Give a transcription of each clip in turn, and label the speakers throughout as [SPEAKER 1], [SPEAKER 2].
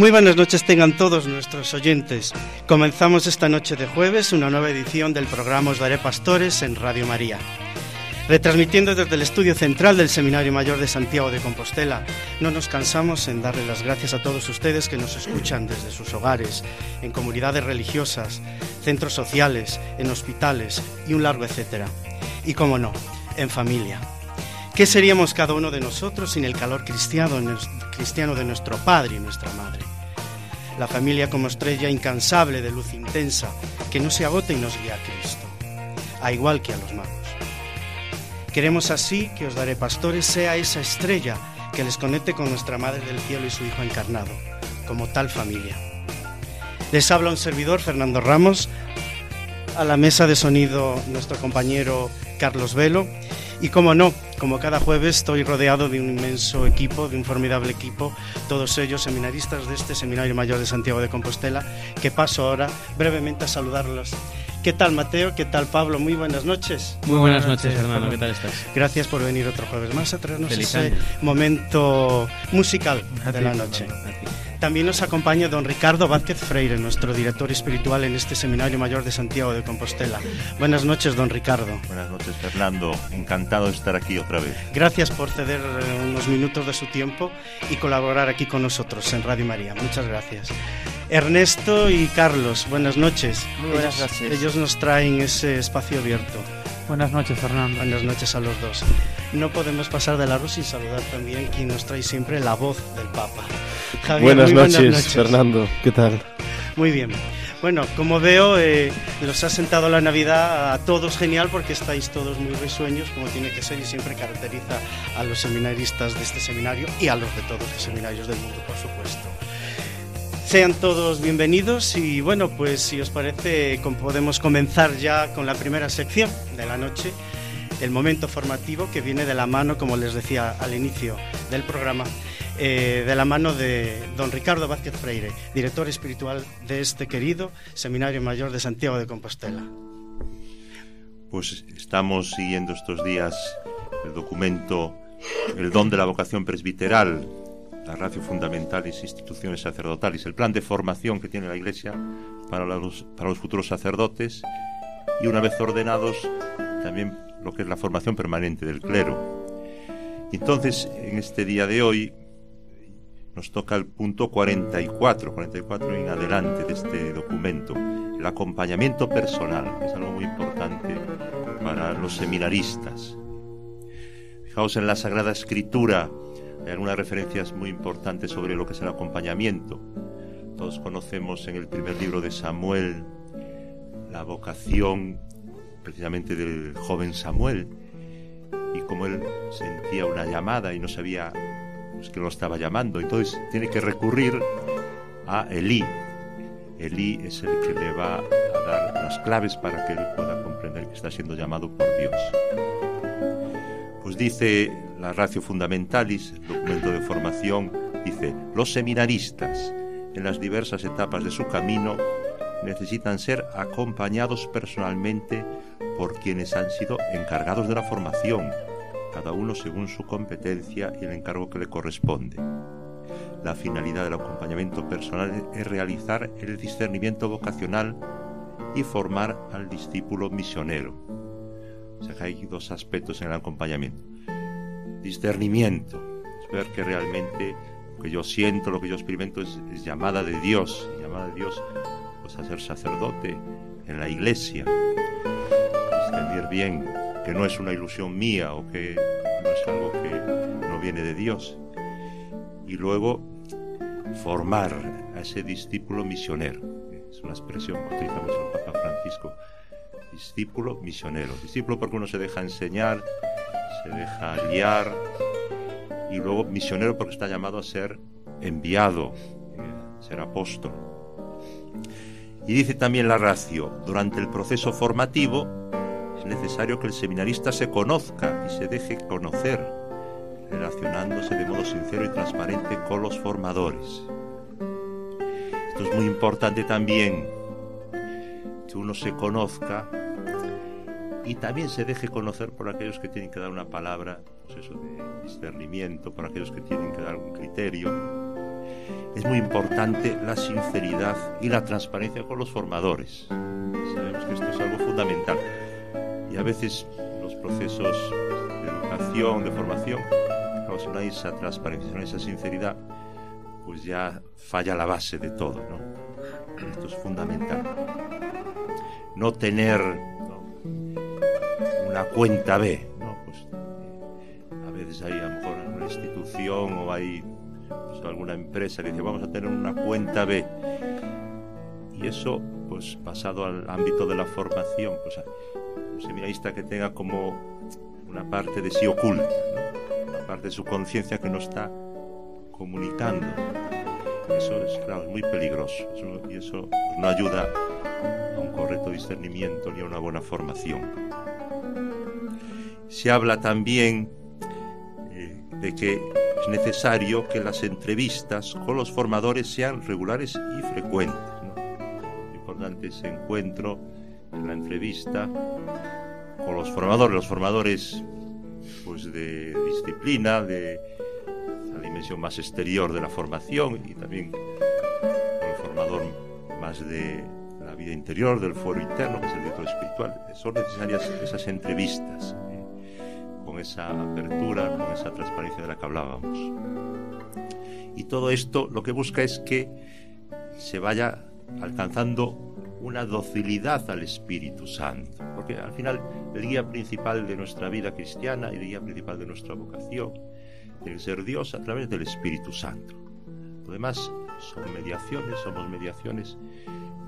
[SPEAKER 1] Muy buenas noches tengan todos nuestros oyentes. Comenzamos esta noche de jueves una nueva edición del programa Os Daré Pastores en Radio María. Retransmitiendo desde el estudio central del Seminario Mayor de Santiago de Compostela, no nos cansamos en darle las gracias a todos ustedes que nos escuchan desde sus hogares, en comunidades religiosas, centros sociales, en hospitales y un largo etcétera. Y como no, en familia. ¿Qué seríamos cada uno de nosotros sin el calor cristiano de nuestro Padre y nuestra Madre? La familia como estrella incansable de luz intensa que no se agota y nos guía a Cristo, a igual que a los magos. Queremos así que os daré pastores sea esa estrella que les conecte con nuestra Madre del Cielo y su Hijo encarnado, como tal familia. Les habla un servidor, Fernando Ramos, a la mesa de sonido nuestro compañero Carlos Velo y como no, como cada jueves estoy rodeado de un inmenso equipo, de un formidable equipo, todos ellos seminaristas de este Seminario Mayor de Santiago de Compostela, que paso ahora brevemente a saludarlos. ¿Qué tal Mateo? ¿Qué tal Pablo? Muy buenas noches.
[SPEAKER 2] Muy buenas noches, hermano. ¿Qué tal estás?
[SPEAKER 1] Gracias por venir otro jueves más a traernos ese momento musical de la noche. También nos acompaña don Ricardo Vázquez Freire, nuestro director espiritual en este Seminario Mayor de Santiago de Compostela. Buenas noches, don Ricardo.
[SPEAKER 3] Buenas noches, Fernando. Encantado de estar aquí otra vez.
[SPEAKER 1] Gracias por ceder eh, unos minutos de su tiempo y colaborar aquí con nosotros en Radio María. Muchas gracias. Ernesto y Carlos, buenas noches.
[SPEAKER 4] Muy buenas noches.
[SPEAKER 1] Ellos nos traen ese espacio abierto.
[SPEAKER 4] Buenas noches, Fernando.
[SPEAKER 1] Buenas noches a los dos. No podemos pasar de largo sin saludar también quien nos trae siempre la voz del Papa.
[SPEAKER 5] Javier, buenas, noches, buenas noches, Fernando. ¿Qué tal?
[SPEAKER 1] Muy bien. Bueno, como veo, eh, los ha sentado la Navidad a todos genial porque estáis todos muy risueños, como tiene que ser y siempre caracteriza a los seminaristas de este seminario y a los de todos los seminarios del mundo, por supuesto. Sean todos bienvenidos y bueno, pues si os parece podemos comenzar ya con la primera sección de la noche, el momento formativo que viene de la mano, como les decía al inicio del programa, eh, de la mano de don Ricardo Vázquez Freire, director espiritual de este querido Seminario Mayor de Santiago de Compostela.
[SPEAKER 3] Pues estamos siguiendo estos días el documento El don de la vocación presbiteral la ratio fundamentales instituciones sacerdotales, el plan de formación que tiene la Iglesia para los, para los futuros sacerdotes y una vez ordenados también lo que es la formación permanente del clero. Entonces, en este día de hoy nos toca el punto 44, 44 en adelante de este documento, el acompañamiento personal, que es algo muy importante para los seminaristas. Fijaos en la Sagrada Escritura, hay algunas referencias muy importantes sobre lo que es el acompañamiento. Todos conocemos en el primer libro de Samuel la vocación precisamente del joven Samuel y como él sentía una llamada y no sabía pues, que lo estaba llamando. Entonces tiene que recurrir a Elí. Elí es el que le va a dar las claves para que él pueda comprender que está siendo llamado por Dios. Pues dice la Ratio Fundamentalis, documento de formación, dice, los seminaristas en las diversas etapas de su camino necesitan ser acompañados personalmente por quienes han sido encargados de la formación, cada uno según su competencia y el encargo que le corresponde. La finalidad del acompañamiento personal es realizar el discernimiento vocacional y formar al discípulo misionero. O sea hay dos aspectos en el acompañamiento. Discernimiento, ver que realmente lo que yo siento, lo que yo experimento es, llamada de Dios, llamada de Dios pues a ser sacerdote en la iglesia, discernir bien que no es una ilusión mía o que no es algo que no viene de Dios, y luego formar a ese discípulo misionero, es una expresión que utiliza mucho el Papa Francisco, discípulo misionero, discípulo porque uno se deja enseñar, se deja guiar y luego misionero porque está llamado a ser enviado, eh, ser apóstol. Y dice también la ratio, durante el proceso formativo es necesario que el seminarista se conozca y se deje conocer, relacionándose de modo sincero y transparente con los formadores. Esto es muy importante también, que uno se conozca y también se deje conocer por aquellos que tienen que dar una palabra, pues eso de discernimiento, por aquellos que tienen que dar un criterio. Es muy importante la sinceridad y la transparencia con los formadores. Sabemos que esto es algo fundamental. Y a veces los procesos de educación, de formación, no hay esa transparencia, si no esa sinceridad, pues ya falla la base de todo. ¿no? Esto es fundamental. No tener una cuenta B. ¿no? Pues, eh, a veces hay a lo mejor una institución o hay pues, alguna empresa que dice vamos a tener una cuenta B. Y eso, pues pasado al ámbito de la formación, pues un seminarista que tenga como una parte de sí oculta, una parte de su conciencia que no está comunicando. Eso es, claro, es muy peligroso y eso pues, no ayuda a un correcto discernimiento ni a una buena formación. Se habla también eh, de que es necesario que las entrevistas con los formadores sean regulares y frecuentes. ¿no? Importante ese encuentro en la entrevista con los formadores, los formadores pues de disciplina, de la dimensión más exterior de la formación y también el formador más de la vida interior, del foro interno, que es el director espiritual. Son necesarias esas entrevistas esa apertura, con esa transparencia de la que hablábamos. Y todo esto lo que busca es que se vaya alcanzando una docilidad al Espíritu Santo, porque al final el guía principal de nuestra vida cristiana y el guía principal de nuestra vocación debe ser Dios a través del Espíritu Santo. Lo demás son mediaciones, somos mediaciones,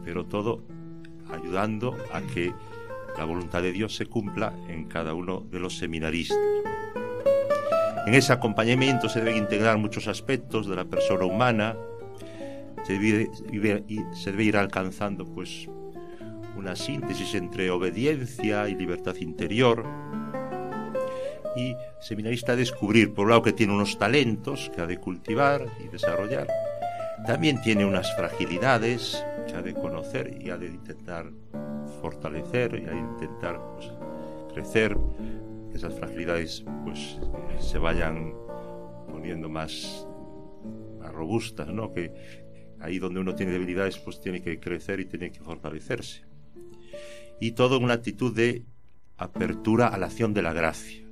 [SPEAKER 3] pero todo ayudando a que la voluntad de Dios se cumpla en cada uno de los seminaristas. En ese acompañamiento se deben integrar muchos aspectos de la persona humana, se debe, ir alcanzando pues una síntesis entre obediencia y libertad interior. Y seminarista descubrir, por un lado, que tiene unos talentos que ha de cultivar y desarrollar, también tiene unas fragilidades que ha de conocer y ha de intentar fortalecer y a intentar pues, crecer, que esas fragilidades pues se vayan poniendo más, más robustas, ¿no? Que ahí donde uno tiene debilidades pues tiene que crecer y tiene que fortalecerse. Y todo en una actitud de apertura a la acción de la gracia.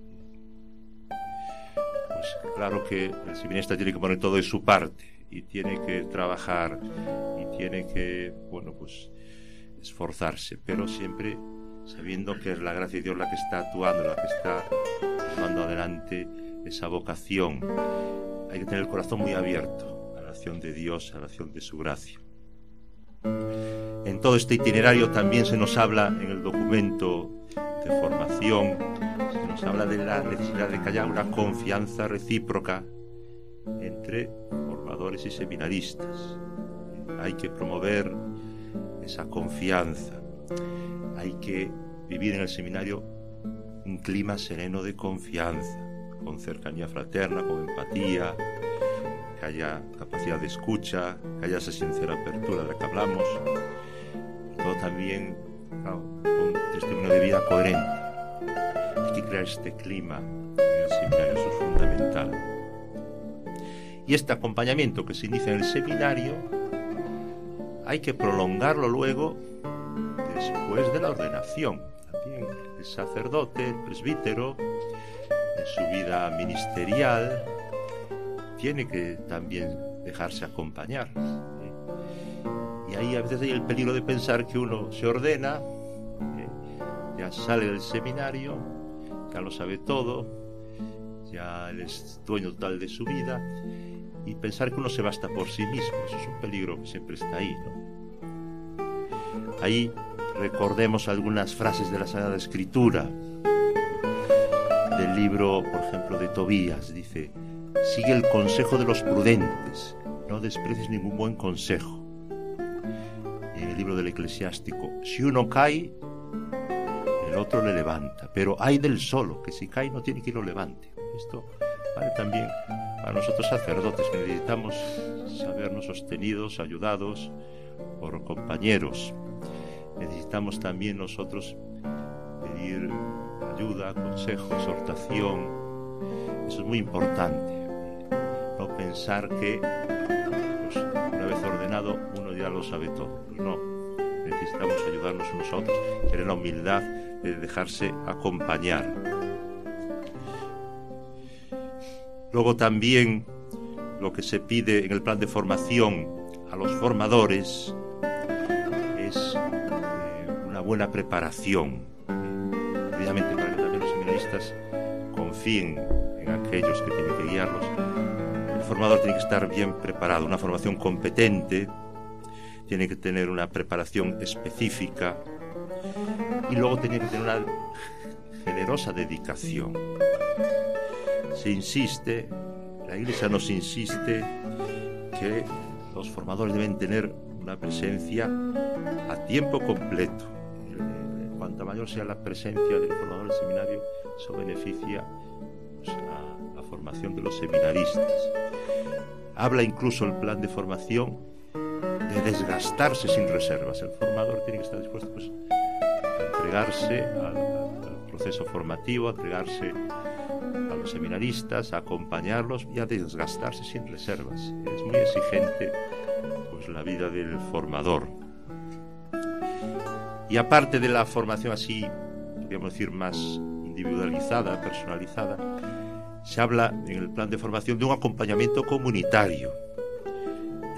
[SPEAKER 3] Pues claro que el seminarista tiene que poner todo de su parte y tiene que trabajar y tiene que, bueno, pues esforzarse, pero siempre sabiendo que es la gracia de Dios la que está actuando, la que está llevando adelante esa vocación. Hay que tener el corazón muy abierto a la acción de Dios, a la acción de su gracia. En todo este itinerario también se nos habla en el documento de formación, se nos habla de la necesidad de que haya una confianza recíproca entre formadores y seminaristas. Hay que promover esa confianza. Hay que vivir en el seminario un clima sereno de confianza, con cercanía fraterna, con empatía, que haya capacidad de escucha, que haya esa sincera apertura de la que hablamos, todo también con testimonio de vida coherente. Hay que crear este clima en el seminario, eso es fundamental. Y este acompañamiento que se inicia en el seminario hay que prolongarlo luego después de la ordenación. También el sacerdote, el presbítero, en su vida ministerial, tiene que también dejarse acompañar. Y ahí a veces hay el peligro de pensar que uno se ordena, ya sale del seminario, ya lo sabe todo, ya es dueño total de su vida, y pensar que uno se basta por sí mismo. Eso es un peligro que siempre está ahí. Ahí recordemos algunas frases de la Sagrada Escritura. Del libro, por ejemplo, de Tobías, dice, sigue el consejo de los prudentes, no desprecies ningún buen consejo. En el libro del eclesiástico, si uno cae, el otro le levanta. Pero hay del solo, que si cae no tiene que lo levante. Esto vale también para nosotros sacerdotes, necesitamos sabernos sostenidos, ayudados por compañeros. Necesitamos también nosotros pedir ayuda, consejo, exhortación. Eso es muy importante. No pensar que pues, una vez ordenado uno ya lo sabe todo. No, necesitamos ayudarnos unos a tener la humildad de dejarse acompañar. Luego también lo que se pide en el plan de formación a los formadores es eh, una buena preparación, precisamente para que también los seminaristas confíen en aquellos que tienen que guiarlos. El formador tiene que estar bien preparado, una formación competente, tiene que tener una preparación específica y luego tiene que tener una generosa dedicación. Se insiste, la Iglesia nos insiste que los formadores deben tener una presencia a tiempo completo. Cuanta mayor sea la presencia del formador del seminario, eso beneficia pues, la formación de los seminaristas. Habla incluso el plan de formación de desgastarse sin reservas. El formador tiene que estar dispuesto pues, a entregarse al, proceso formativo, a entregarse seminaristas, a acompañarlos y a desgastarse sin reservas. Es muy exigente pues, la vida del formador. Y aparte de la formación así, podríamos decir, más individualizada, personalizada, se habla en el plan de formación de un acompañamiento comunitario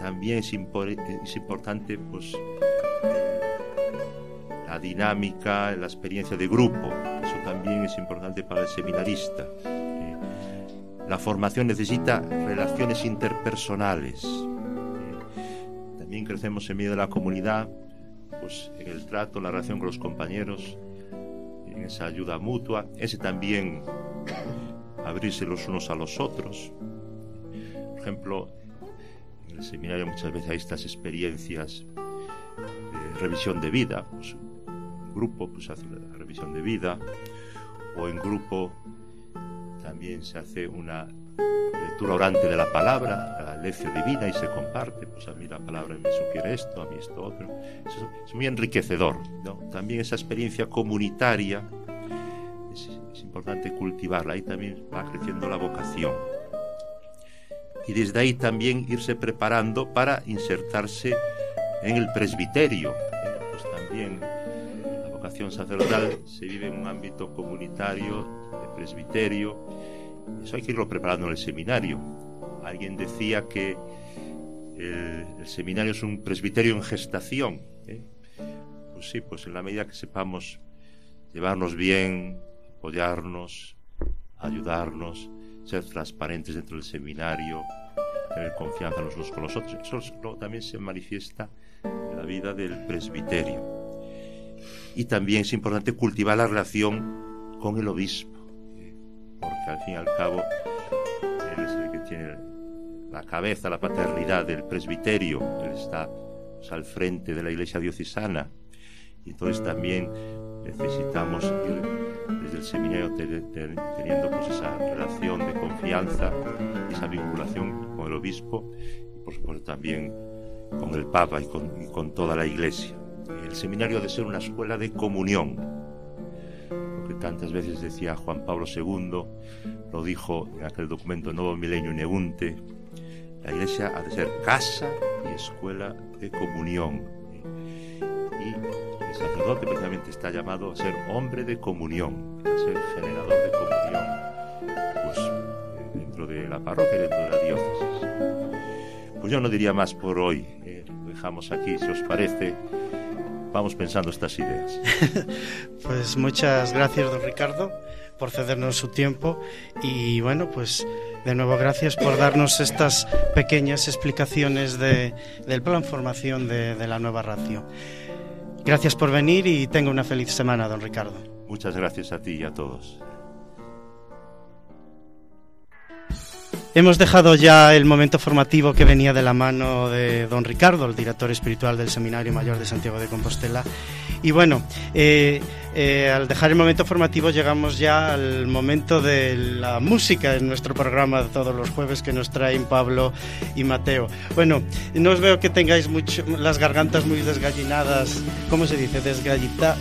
[SPEAKER 3] también es, importante pues, la dinámica, la experiencia de grupo. Eso también es importante para el seminarista. La formación necesita relaciones interpersonales. Eh, también crecemos en medio de la comunidad, pues en el trato, la relación con los compañeros, en esa ayuda mutua, ese también abrirse los unos a los otros. Por ejemplo, en el seminario muchas veces hay estas experiencias de revisión de vida, pues grupo pues hace la revisión de vida o en grupo también se hace una lectura orante de la palabra, la lección divina y se comparte, pues a mí la palabra me sugiere esto, a mí esto otro. es muy enriquecedor. También esa experiencia comunitaria es, importante cultivarla, ahí también va creciendo la vocación y desde ahí también irse preparando para insertarse en el presbiterio. Eh, pues también vocación sacerdotal se vive en un ámbito comunitario, de presbiterio. Eso hay que irlo preparando en el seminario. Alguien decía que el, seminario es un presbiterio en gestación. ¿eh? Pues sí, pues en la medida que sepamos llevarnos bien, apoyarnos, ayudarnos, ser transparentes dentro del seminario, tener confianza los unos con los otros. Eso también se manifiesta en la vida del presbiterio. Y también es importante cultivar la relación con el obispo, porque al fin y al cabo él es el que tiene la cabeza, la paternidad del presbiterio, él está pues, al frente de la iglesia diocesana, y entonces también necesitamos ir desde el seminario teniendo pues esa relación de confianza, esa vinculación con el obispo y por supuesto también con el Papa y con, con toda la Iglesia. El seminario debe ser una escuela de comunión, lo que tantas veces decía Juan Pablo II, lo dijo en aquel documento Nuevo Milenio Neunte, la Iglesia ha de ser casa y escuela de comunión. Y el sacerdote precisamente está llamado a ser hombre de comunión, a ser generador de comunión, pues eh, dentro de la parroquia, dentro de la diócesis. Pues yo no diría más por hoy, eh, lo dejamos aquí, si os parece, vamos pensando estas ideas.
[SPEAKER 1] pues muchas gracias, don Ricardo, por cedernos su tiempo y bueno, pues de nuevo gracias por darnos estas pequeñas explicaciones de, del plan formación de, de la nueva ratio. Gracias por venir y tenga una feliz semana, don Ricardo.
[SPEAKER 3] Muchas gracias a ti y a todos.
[SPEAKER 1] Hemos dejado ya el momento formativo que venía de la mano de don Ricardo, el director espiritual del Seminario Mayor de Santiago de Compostela. Y bueno, eh, eh, al dejar el momento formativo llegamos ya al momento de la música en nuestro programa de todos los jueves que nos traen Pablo y Mateo. Bueno, no os veo que tengáis mucho, las gargantas muy desgallinadas, ¿cómo se dice? Desgallita,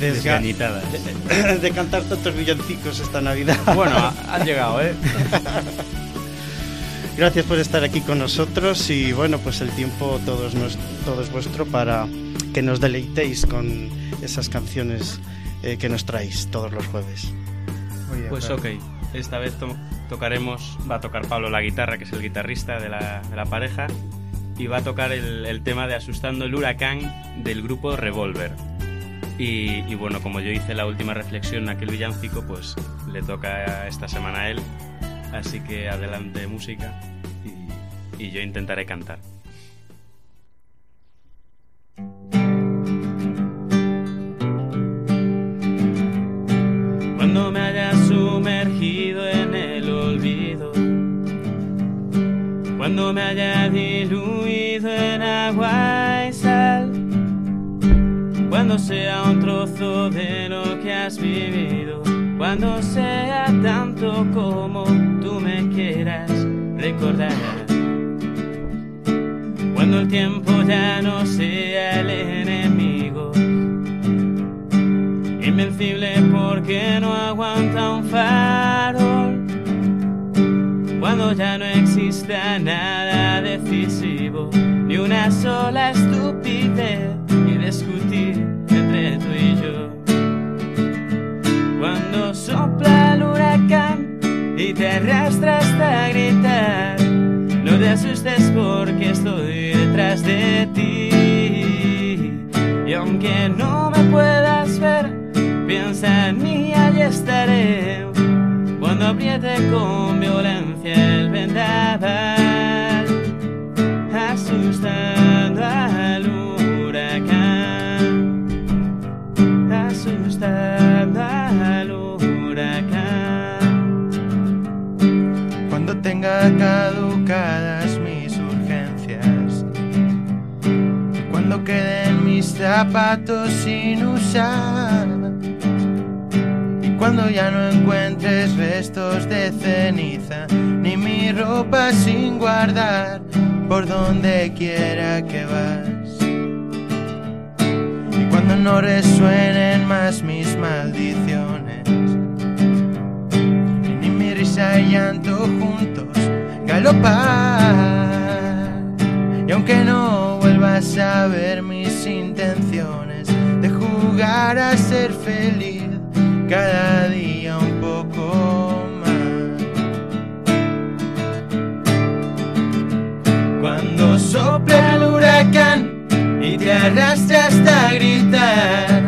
[SPEAKER 2] desga
[SPEAKER 1] de, de, cantar tantos villancicos esta Navidad.
[SPEAKER 4] Bueno, han llegado, ¿eh?
[SPEAKER 1] Gracias por estar aquí con nosotros y bueno, pues el tiempo todo es, todo es vuestro para que nos deleitéis con esas canciones eh, que nos traéis todos los jueves.
[SPEAKER 2] pues ok, esta vez tocaremos, va a tocar Pablo la guitarra, que es el guitarrista de la, de la pareja, y va a tocar el, el, tema de Asustando el Huracán del grupo Revolver. Y, bueno, como yo hice la última reflexión en aquel villancico, pues le toca esta semana a él. Así que adelante música y, y yo intentaré cantar. Cuando me haya sumergido en el olvido, cuando me haya diluido cuando sea un trozo de lo que has vivido, cuando sea tanto como tú me quieras recordar. Cuando el tiempo ya no sea el enemigo, invencible porque no aguanta un farol. Cuando ya no exista nada decisivo, ni una sola estupidez y discutir arrastra hasta gritar, no te asustes porque estoy detrás de ti. Y aunque no me puedas ver, piensa en mí, allí estaré. Cuando apriete con violencia el vendaval, asustando
[SPEAKER 6] tenga caducadas mis urgencias, cuando queden mis zapatos sin usar, y cuando ya no encuentres restos de ceniza, ni mi ropa sin guardar, por donde quiera que vas. Y cuando no resuenen más mis maldiciones, risa y llanto juntos galopar. Y aunque no vuelvas a ver mis intenciones de jugar a ser feliz cada día un poco más. Cuando sopla el huracán y te arrastra hasta gritar,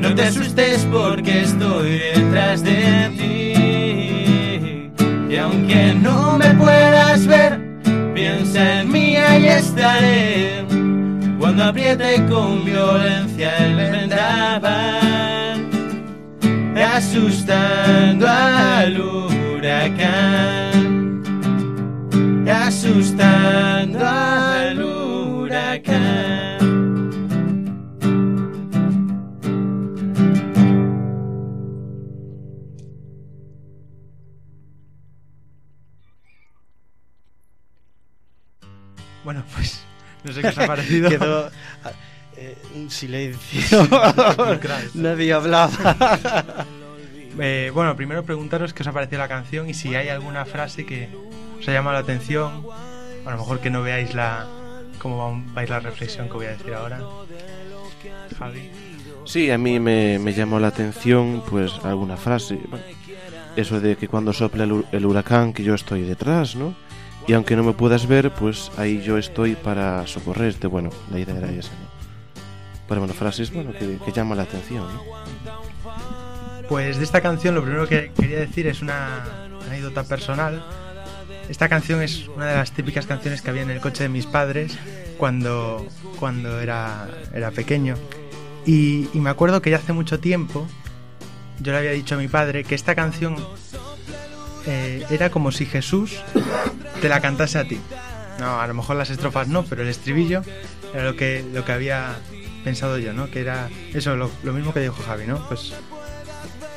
[SPEAKER 6] no te asustes porque estoy detrás de ti. Y aunque no me puedas ver, piensa en mí, ahí estaré. Cuando apriete con violencia el vendaval, asustando al huracán, asustando al huracán.
[SPEAKER 4] Bueno, pues no sé qué os ha parecido.
[SPEAKER 1] Quedó eh, un silencio. Nadie hablaba.
[SPEAKER 4] Eh, bueno, primero preguntaros qué os ha parecido la canción y si hay alguna frase que os ha llamado la atención. A lo mejor que no veáis la cómo vais la reflexión que voy a decir ahora. Javi.
[SPEAKER 5] Sí, a mí me, me llamó la atención pues alguna frase. Bueno, eso de que cuando sopla el, el huracán que yo estoy detrás, ¿no? Y aunque no me puedas ver, pues ahí yo estoy para socorrerte. Bueno, la idea era esa, ¿no? Pero bueno, frases bueno, que, que llama la atención, ¿no?
[SPEAKER 4] Pues de esta canción lo primero que quería decir es una anécdota personal. Esta canción es una de las típicas canciones que había en el coche de mis padres cuando, cuando era, era pequeño. Y, y me acuerdo que ya hace mucho tiempo yo le había dicho a mi padre que esta canción eh, era como si Jesús te la cantase a ti. No, a lo mejor las estrofas no, pero el estribillo era lo que, lo que había pensado yo, ¿no? Que era eso, lo, lo mismo que dijo Javi, ¿no? Pues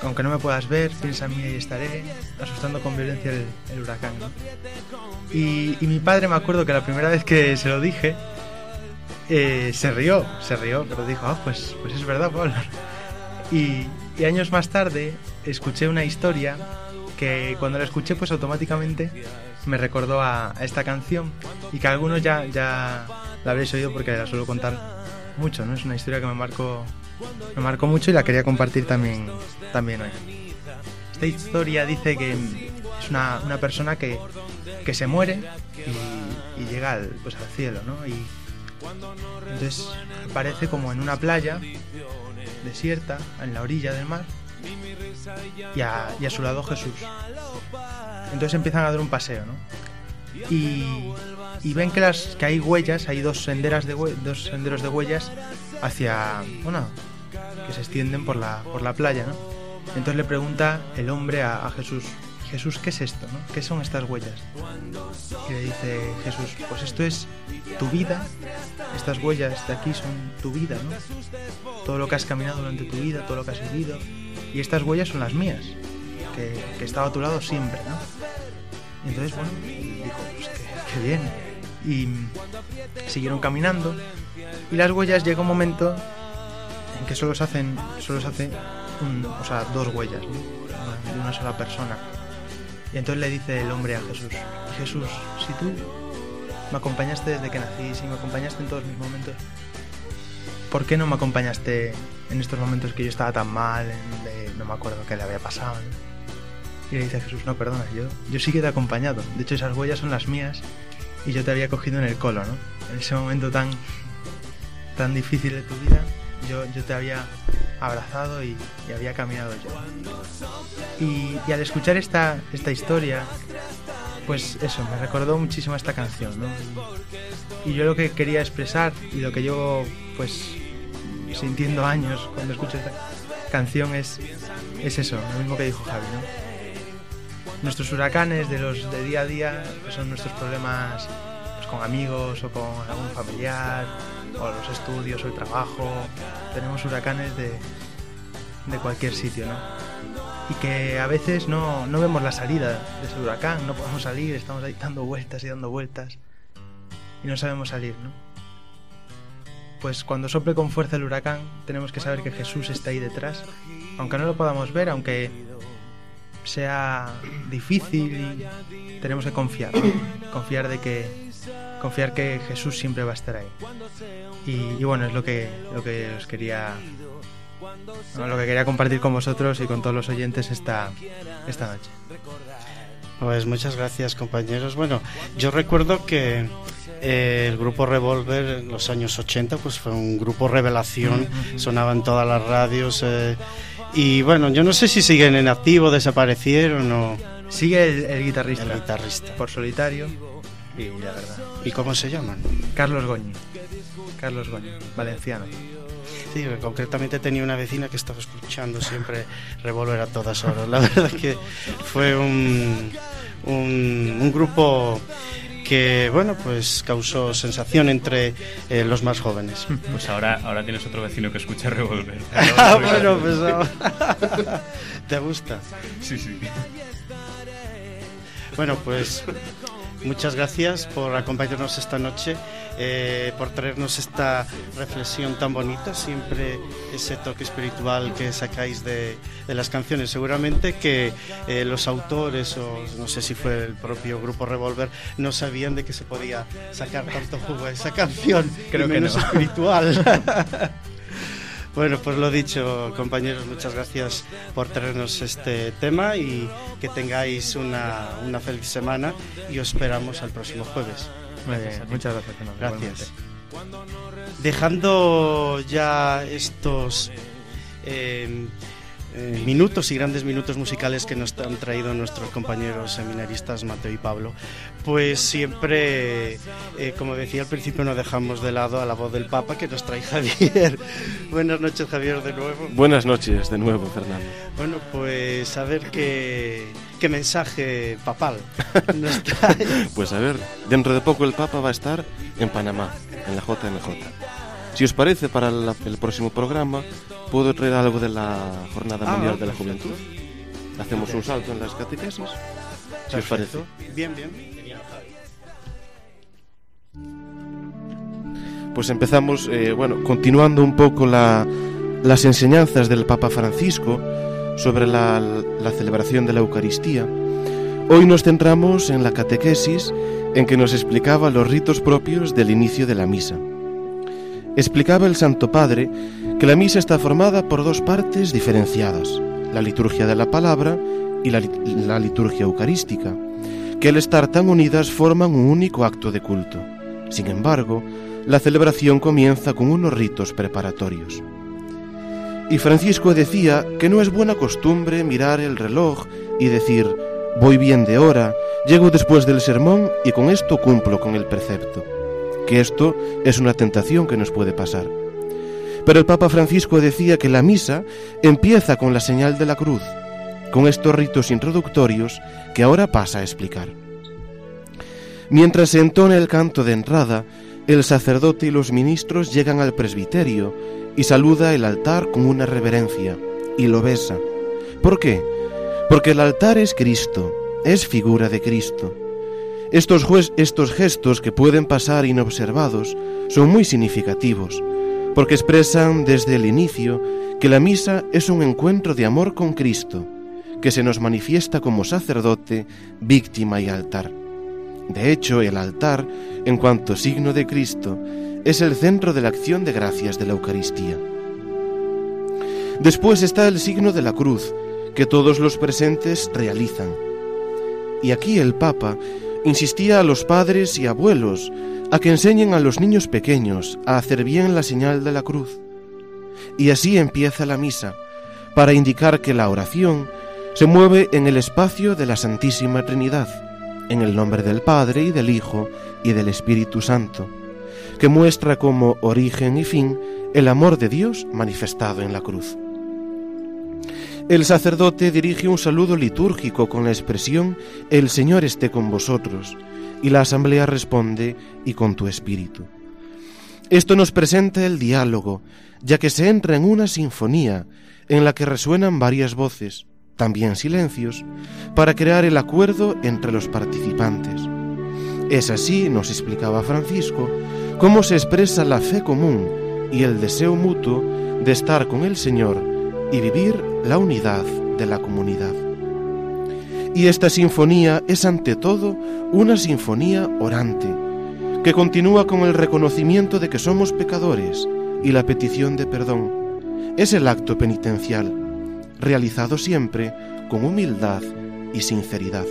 [SPEAKER 4] aunque no me puedas ver, piensa en mí y estaré, asustando con violencia el, el huracán. ¿no? Y, y mi padre me acuerdo que la primera vez que se lo dije, eh, se rió, se rió, pero dijo, ah, pues, pues es verdad, Pablo. Y, y años más tarde escuché una historia que cuando la escuché pues automáticamente me recordó a, esta canción y que algunos ya, ya la habréis oído porque la suelo contar mucho, ¿no? Es una historia que me marcó, me marcó mucho y la quería compartir también, también hoy. Esta historia dice que es una, una persona que, que se muere y, y llega al, pues al cielo, ¿no? Y entonces aparece como en una playa desierta, en la orilla del mar, y a, su lado Jesús. Entonces empiezan a dar un paseo, ¿no? Y, ven que, las, que hay huellas, hay dos, senderos de huellas hacia, bueno, que se extienden por la, por la playa, ¿no? Entonces le pregunta el hombre a, Jesús, Jesús, ¿qué es esto? ¿Qué son estas huellas? Y le dice Jesús, pues esto es tu vida, estas huellas de aquí son tu vida, ¿no? Todo lo que has caminado durante tu vida, todo lo que has vivido, y estas huellas son las mías, que, que he estado a tu lado siempre, ¿no? Y entonces, bueno, dijo, pues qué, bien. Y siguieron caminando, y las huellas llega un momento en que solo se hacen, solo se hace o sea, dos huellas, ¿no? De una sola persona. Y entonces le dice el hombre a Jesús, Jesús, si tú me acompañaste desde que nací, si me acompañaste en todos mis momentos, ¿por qué no me acompañaste en estos momentos que yo estaba tan mal, no me acuerdo qué le había pasado? Y le dice a Jesús, no, perdona, yo, yo sí que te he acompañado. De hecho, esas huellas son las mías y yo te había cogido en el colo, ¿no? En ese momento tan, tan difícil de tu vida, yo, yo te había abrazado y, había caminado yo. Y, al escuchar esta, esta historia, pues eso, me recordó muchísimo esta canción, ¿no? Y yo lo que quería expresar y lo que yo, pues, sintiendo años cuando escucho esta canción es, es eso, lo mismo que dijo Javi, ¿no? Nuestros huracanes de los de día a día que son nuestros problemas pues, con amigos o con algún familiar, o los estudios o el trabajo. Tenemos huracanes de, de cualquier sitio, ¿no? Y que a veces no, no vemos la salida de ese huracán, no podemos salir, estamos ahí dando vueltas y dando vueltas y no sabemos salir, ¿no? Pues cuando sople con fuerza el huracán, tenemos que saber que Jesús está ahí detrás, aunque no lo podamos ver, aunque sea difícil, tenemos que confiar, confiar de que confiar que Jesús siempre va a estar ahí. Y, y bueno, es lo que lo que os quería lo que quería compartir con vosotros y con todos los oyentes esta esta noche.
[SPEAKER 1] Pues muchas gracias compañeros. Bueno, yo recuerdo que eh, el grupo Revolver en los años 80 pues fue un grupo revelación, sonaba en todas las radios eh, y bueno, yo no sé si siguen en activo, desaparecieron o
[SPEAKER 4] Sigue el, el guitarrista,
[SPEAKER 1] el guitarrista.
[SPEAKER 4] por solitario y la verdad.
[SPEAKER 1] ¿Y cómo se llaman?
[SPEAKER 4] Carlos Goñi. Carlos Goñi, valenciano.
[SPEAKER 1] Sí, concretamente tenía una vecina que estaba escuchando siempre Revolver a todas horas. La verdad que fue un, un, un grupo que, bueno, pues causó sensación entre eh, los más jóvenes.
[SPEAKER 2] Pues ahora, ahora tienes otro vecino que escucha Revolver.
[SPEAKER 1] Ah, bueno, pues ahora- ¿Te gusta?
[SPEAKER 2] Sí, sí.
[SPEAKER 1] Bueno, pues muchas gracias por acompañarnos esta noche, eh, por traernos esta reflexión tan bonita, siempre ese toque espiritual que sacáis de, de las canciones. Seguramente que eh, los autores, o no sé si fue el propio grupo Revolver, no sabían de que se podía sacar tanto jugo a esa canción,
[SPEAKER 4] Creo
[SPEAKER 1] y
[SPEAKER 4] que
[SPEAKER 1] menos
[SPEAKER 4] no.
[SPEAKER 1] espiritual. Bueno, pues lo dicho, compañeros, muchas gracias por traernos este tema y que tengáis una, una feliz semana y os esperamos al próximo jueves.
[SPEAKER 4] Bien, muchas gracias.
[SPEAKER 1] Gracias. Dejando ya estos eh, eh, minutos y grandes minutos musicales que nos han traído nuestros compañeros seminaristas Mateo y Pablo, pues siempre, eh, como decía al principio, no dejamos de lado a la voz del Papa que nos trae Javier. Buenas noches, Javier, de nuevo.
[SPEAKER 5] Buenas noches de nuevo, Fernando.
[SPEAKER 1] Bueno, pues a ver qué, qué mensaje papal nos trae.
[SPEAKER 5] Pues a ver, dentro de poco el Papa va a estar en Panamá, en la JMJ. Si os parece, para la- el próximo programa puedo traer algo de la Jornada
[SPEAKER 1] Ah,
[SPEAKER 5] Mundial de la. Juventud. Hacemos un salto en las catequesis. Si os parece.
[SPEAKER 1] Bien, bien.
[SPEAKER 5] Pues empezamos, eh, bueno, continuando un poco la- las enseñanzas del Papa Francisco sobre la, la celebración de la Eucaristía. Hoy nos centramos en la catequesis en que nos explicaba los ritos propios del inicio de la misa. Explicaba el Santo Padre que la misa está formada por dos partes diferenciadas, la liturgia de la palabra y la, lit- la liturgia eucarística, que al estar tan unidas forman un único acto de culto. Sin embargo, la celebración comienza con unos ritos preparatorios. Y Francisco decía que no es buena costumbre mirar el reloj y decir, voy bien de hora, llego después del sermón y con esto cumplo con el precepto. Que esto es una tentación que nos puede pasar. Pero el Papa Francisco decía que la misa empieza con la señal de la cruz, con estos ritos introductorios que ahora pasa a explicar. Mientras se entona el canto de entrada, el sacerdote y los ministros llegan al presbiterio y saluda el altar con una reverencia y lo besa. ¿Por qué? Porque el altar es Cristo, es figura de Cristo. Estos, gestos que pueden pasar inobservados son muy significativos, porque expresan desde el inicio que la misa es un encuentro de amor con Cristo, que se nos manifiesta como sacerdote, víctima y altar. De hecho, el altar, en cuanto signo de Cristo, es el centro de la acción de gracias de la Eucaristía. Después está el signo de la cruz, que todos los presentes realizan. Y aquí el Papa insistía a los padres y abuelos a que enseñen a los niños pequeños a hacer bien la señal de la cruz. Y así empieza la misa, para indicar que la oración se mueve en el espacio de la Santísima Trinidad, en el nombre del Padre y del Hijo y del Espíritu Santo, que muestra como origen y fin el amor de Dios manifestado en la cruz. El sacerdote dirige un saludo litúrgico con la expresión El Señor esté con vosotros, y la asamblea responde y con tu espíritu. Esto nos presenta el diálogo, ya que se entra en una sinfonía en la que resuenan varias voces, también silencios, para crear el acuerdo entre los participantes. Es así, nos explicaba Francisco, cómo se expresa la fe común y el deseo mutuo de estar con el Señor y vivir la unidad de la comunidad. Y esta sinfonía es ante todo una sinfonía orante, que continúa con el reconocimiento de que somos pecadores y la petición de perdón. Es el acto penitencial, realizado siempre con humildad y sinceridad.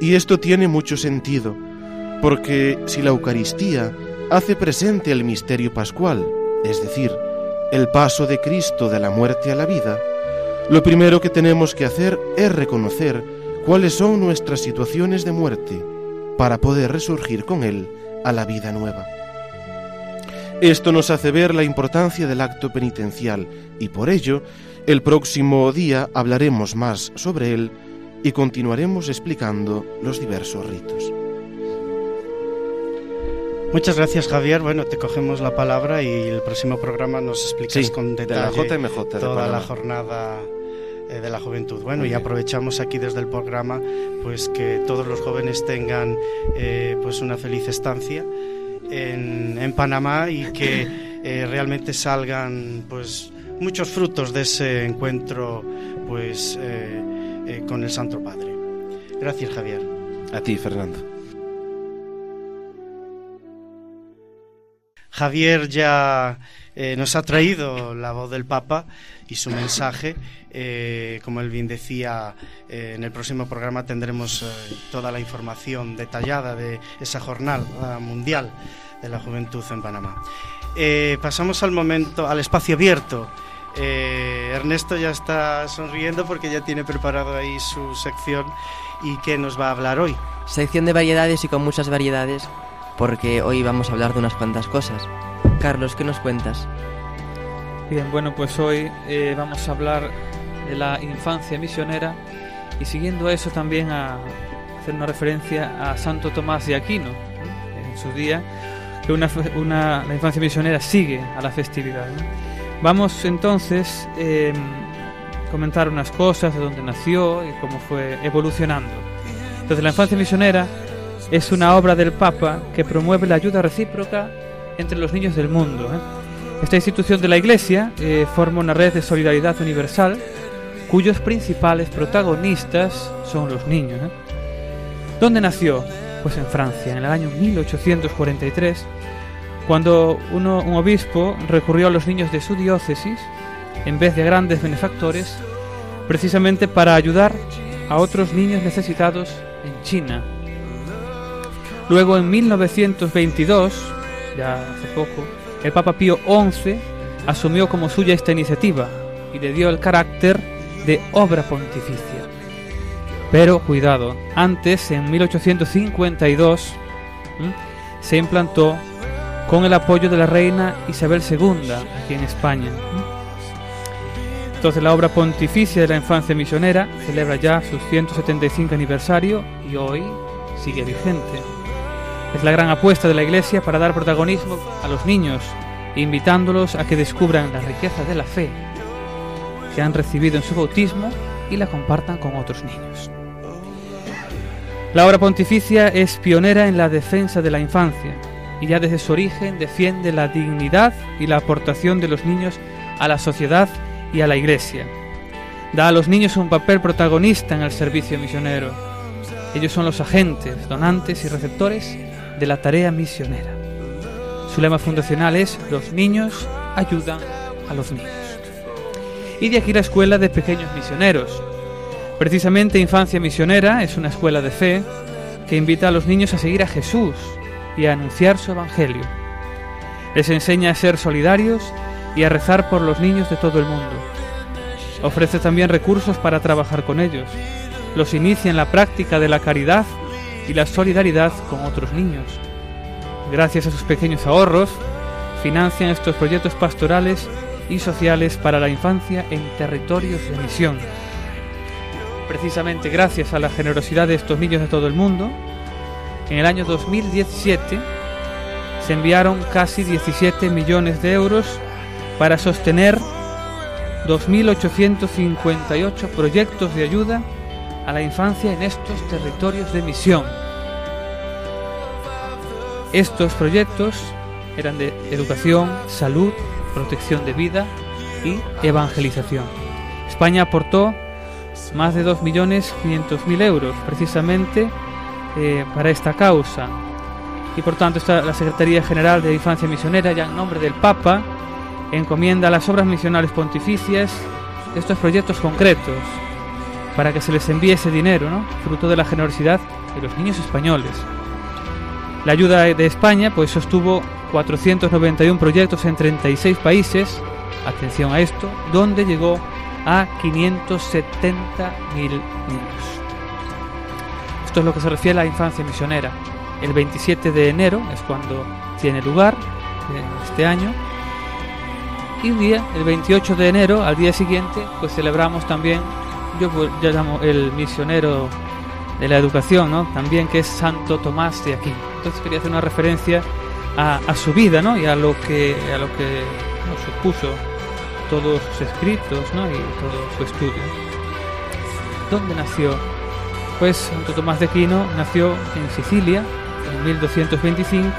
[SPEAKER 5] Y esto tiene mucho sentido, porque si la Eucaristía hace presente el misterio pascual, es decir, el paso de Cristo de la muerte a la vida, lo primero que tenemos que hacer es reconocer cuáles son nuestras situaciones de muerte para poder resurgir con Él a la vida nueva. Esto nos hace ver la importancia del acto penitencial y por ello el próximo día hablaremos más sobre él y continuaremos explicando los diversos ritos.
[SPEAKER 1] Muchas gracias, Javier. Bueno, te cogemos la palabra y el próximo programa nos explicas
[SPEAKER 5] Sí,
[SPEAKER 1] con
[SPEAKER 5] de la
[SPEAKER 1] detalle
[SPEAKER 5] JMJ de
[SPEAKER 1] toda
[SPEAKER 5] Panamá.
[SPEAKER 1] la jornada eh, de la juventud. Bueno, y aprovechamos aquí desde el programa pues que todos los jóvenes tengan eh, pues una feliz estancia en, en Panamá y que eh, realmente salgan pues muchos frutos de ese encuentro pues eh, con el Santo Padre. Gracias, Javier.
[SPEAKER 5] A ti, Fernando.
[SPEAKER 1] Javier ya eh, nos ha traído la voz del Papa y su mensaje. Eh, como él bien decía, eh, en el próximo programa tendremos toda la información detallada de esa jornada mundial de la juventud en Panamá. Pasamos al momento, al espacio abierto. Ernesto ya está sonriendo porque ya tiene preparado ahí su sección y que nos va a hablar hoy.
[SPEAKER 7] Sección de variedades y con muchas variedades, porque hoy vamos a hablar de unas cuantas cosas. Carlos, ¿qué nos cuentas?
[SPEAKER 8] Bien, bueno, pues hoy eh, vamos a hablar de la infancia misionera y siguiendo a eso también a hacer una referencia a Santo Tomás de Aquino. En su día que una, la infancia misionera sigue a la festividad. Vamos entonces eh, comentar unas cosas de dónde nació y cómo fue evolucionando. Entonces, la infancia misionera es una obra del Papa que promueve la ayuda recíproca entre los niños del mundo. ¿eh? Esta institución de la Iglesia eh, forma una red de solidaridad universal cuyos principales protagonistas son los niños. ¿eh? ¿Dónde nació? Pues en Francia, en el año 1843, cuando uno- un obispo recurrió a los niños de su diócesis en vez de grandes benefactores, precisamente para ayudar a otros niños necesitados en China. Luego, en 1922, ya hace poco, el Papa Pío XI asumió como suya esta iniciativa y le dio el carácter de obra pontificia. Pero cuidado, antes, en 1852, ¿m? se implantó con el apoyo de la reina Isabel II aquí en España. Entonces la obra pontificia de la infancia misionera celebra ya su 175 aniversario y hoy sigue vigente. Es la gran apuesta de la Iglesia para dar protagonismo a los niños, invitándolos a que descubran la riqueza de la fe que han recibido en su bautismo y la compartan con otros niños. La obra pontificia es pionera en la defensa de la infancia y ya desde su origen defiende la dignidad y la aportación de los niños a la sociedad y a la Iglesia. Da a los niños un papel protagonista en el servicio misionero. Ellos son los agentes, donantes y receptores de la tarea misionera. Su lema fundacional es Los niños ayudan a los niños. Y de aquí la escuela de pequeños misioneros. Precisamente Infancia Misionera es una escuela de fe que invita a los niños a seguir a Jesús y a anunciar su evangelio. Les enseña a ser solidarios y a rezar por los niños de todo el mundo. Ofrece también recursos para trabajar con ellos. Los inicia en la práctica de la caridad y la solidaridad con otros niños. Gracias a sus pequeños ahorros, financian estos proyectos pastorales y sociales para la infancia en territorios de misión. Precisamente gracias a la generosidad de estos niños de todo el mundo, en el año 2017 se enviaron casi 17 millones de euros para sostener 2.858 proyectos de ayuda a la infancia en estos territorios de misión. Estos proyectos eran de educación, salud, protección de vida y evangelización. España aportó más de 2.500.000 euros precisamente eh, para esta causa. Y por tanto la Secretaría General de Infancia Misionera, ya en nombre del Papa, encomienda las obras misionales pontificias estos proyectos concretos para que se les envíe ese dinero, ¿no? fruto de la generosidad de los niños españoles. La ayuda de España pues sostuvo 491 proyectos en 36 países, atención a esto, donde llegó a 570.000 niños. Esto es lo que se refiere a la infancia misionera. El 27 de enero es cuando tiene lugar este año. Y un día, el 28 de enero, al día siguiente, pues celebramos también, yo, pues, yo llamo el misionero de la educación, ¿no? También que es Santo Tomás de Aquino. Entonces quería hacer una referencia a, a su vida, ¿no? Y a lo que, a lo que nos supuso todos sus escritos, ¿no? Y todo su estudio. ¿Dónde nació? Pues Santo Tomás de Aquino nació en Sicilia en 1225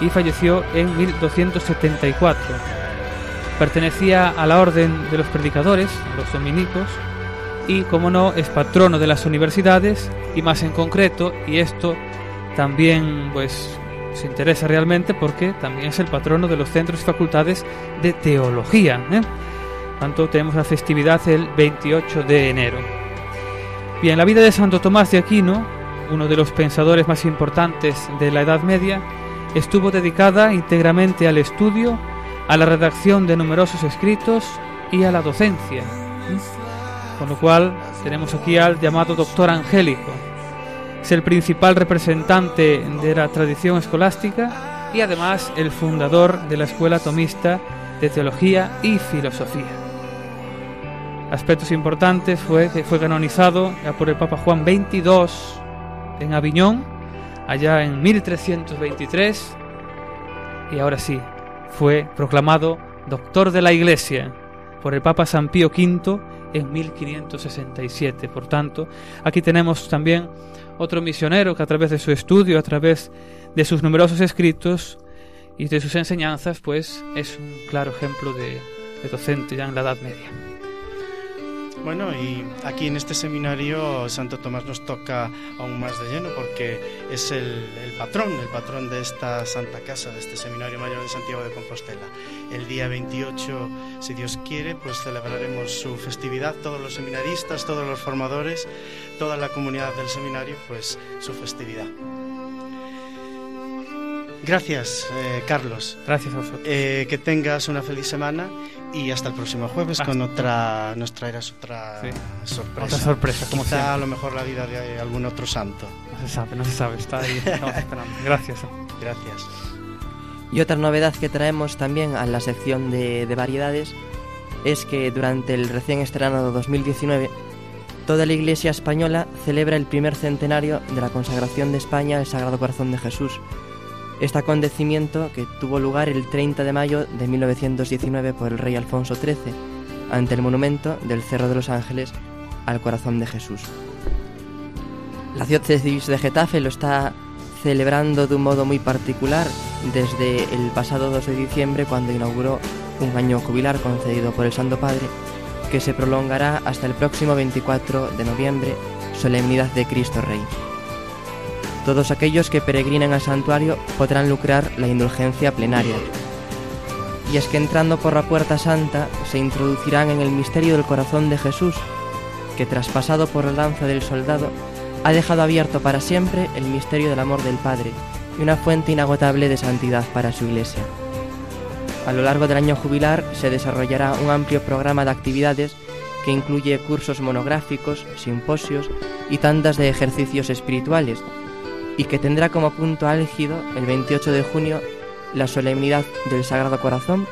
[SPEAKER 8] y falleció en 1274. Pertenecía a la orden de los predicadores, los dominicos, y como no es patrono de las universidades y más en concreto, y esto también pues se interesa realmente porque también es el patrono de los centros y facultades de teología. ¿eh? Tanto tenemos la festividad el 28 de enero. Bien, la vida de Santo Tomás de Aquino, uno de los pensadores más importantes de la Edad Media, estuvo dedicada íntegramente al estudio, a la redacción de numerosos escritos y a la docencia. Con lo cual tenemos aquí al llamado doctor angélico. Es el principal representante de la tradición escolástica y además el fundador de la Escuela Tomista de Teología y Filosofía. Aspectos importantes fue que fue canonizado por el Papa Juan XXII en Aviñón, allá en 1323, y ahora sí, fue proclamado doctor de la Iglesia por el Papa San Pío V en 1567. Por tanto, aquí tenemos también otro misionero que a través de su estudio, a través de sus numerosos escritos y de sus enseñanzas, pues es un claro ejemplo de, de docente ya en la Edad Media.
[SPEAKER 1] Bueno, y aquí en este seminario Santo Tomás nos toca aún más de lleno porque es el, patrón, el patrón de esta Santa Casa, de este Seminario Mayor de Santiago de Compostela. El día 28, si Dios quiere, pues celebraremos su festividad, todos los seminaristas, todos los formadores, toda la comunidad del seminario, pues su festividad. Gracias, eh, Carlos.
[SPEAKER 8] Gracias a vosotros.
[SPEAKER 1] Eh, que tengas una feliz semana y hasta el próximo jueves con otra nos traerás otra
[SPEAKER 8] Sí.
[SPEAKER 1] sorpresa.
[SPEAKER 8] Otra sorpresa, como siempre.
[SPEAKER 1] a lo mejor la vida de algún otro santo.
[SPEAKER 8] No se sabe, no se sabe, está ahí, estamos esperando. Gracias.
[SPEAKER 1] Gracias.
[SPEAKER 7] Y otra novedad que traemos también a la sección de, de variedades es que durante el recién estrenado 2019 toda la Iglesia española celebra el primer centenario de la consagración de España al Sagrado Corazón de Jesús. Este acontecimiento que tuvo lugar el 30 de mayo de 1919 por el rey Alfonso XIII ante el monumento del Cerro de los Ángeles al Corazón de Jesús. La diócesis de Getafe lo está celebrando de un modo muy particular desde el pasado 2 de diciembre cuando inauguró un año jubilar concedido por el Santo Padre que se prolongará hasta el próximo 24 de noviembre, solemnidad de Cristo Rey. Todos aquellos que peregrinen al santuario podrán lucrar la indulgencia plenaria. Y es que entrando por la puerta santa se introducirán en el misterio del corazón de Jesús, que traspasado por la lanza del soldado ha dejado abierto para siempre el misterio del amor del Padre y una fuente inagotable de santidad para su Iglesia. A lo largo del año jubilar se desarrollará un amplio programa de actividades que incluye cursos monográficos, simposios y tandas de ejercicios espirituales, y que tendrá como punto álgido el 28 de junio la solemnidad del Sagrado Corazón,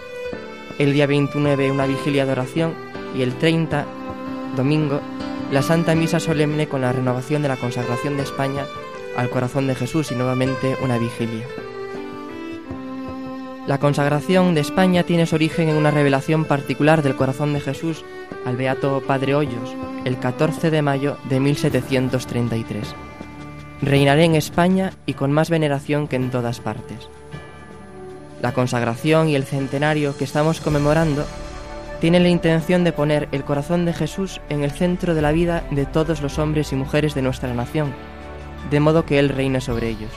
[SPEAKER 7] el día 29 una vigilia de oración y el 30, domingo, la Santa Misa solemne con la renovación de la consagración de España al corazón de Jesús y nuevamente una vigilia. La consagración de España tiene su origen en una revelación particular del corazón de Jesús al Beato Padre Hoyos, el 14 de mayo de 1733. Reinaré en España y con más veneración que en todas partes. La consagración y el centenario que estamos conmemorando tienen la intención de poner el corazón de Jesús en el centro de la vida de todos los hombres y mujeres de nuestra nación, de modo que Él reine sobre ellos.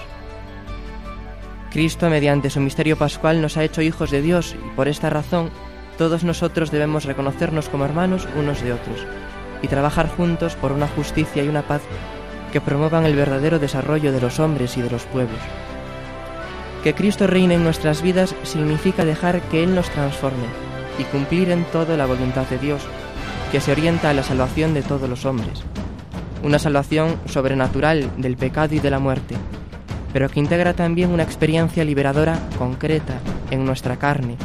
[SPEAKER 7] Cristo, mediante su misterio pascual, nos ha hecho hijos de Dios y por esta razón todos nosotros debemos reconocernos como hermanos unos de otros y trabajar juntos por una justicia y una paz que promuevan el verdadero desarrollo de los hombres y de los pueblos. Que Cristo reine en nuestras vidas significa dejar que Él nos transforme y cumplir en todo la voluntad de Dios, que se orienta a la salvación de todos los hombres. Una salvación sobrenatural del pecado y de la muerte, pero que integra también una experiencia liberadora concreta en nuestra carne,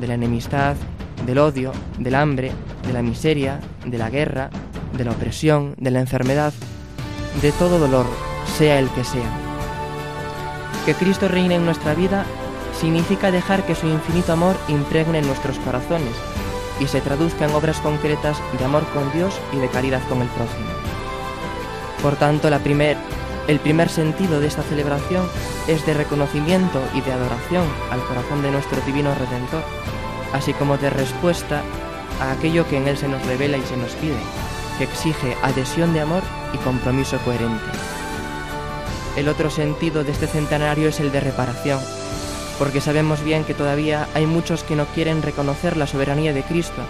[SPEAKER 7] de la enemistad, del odio, del hambre, de la miseria, de la guerra, de la opresión, de la enfermedad, de todo dolor, sea el que sea. Que Cristo reine en nuestra vida significa dejar que su infinito amor impregne nuestros corazones y se traduzca en obras concretas de amor con Dios y de caridad con el prójimo. Por tanto, la primer, el primer sentido de esta celebración es de reconocimiento y de adoración al corazón de nuestro Divino Redentor, así como de respuesta a aquello que en Él se nos revela y se nos pide, que exige adhesión de amor y compromiso coherente. El otro sentido de este centenario es el de reparación, porque sabemos bien que todavía hay muchos que no quieren reconocer la soberanía de Cristo,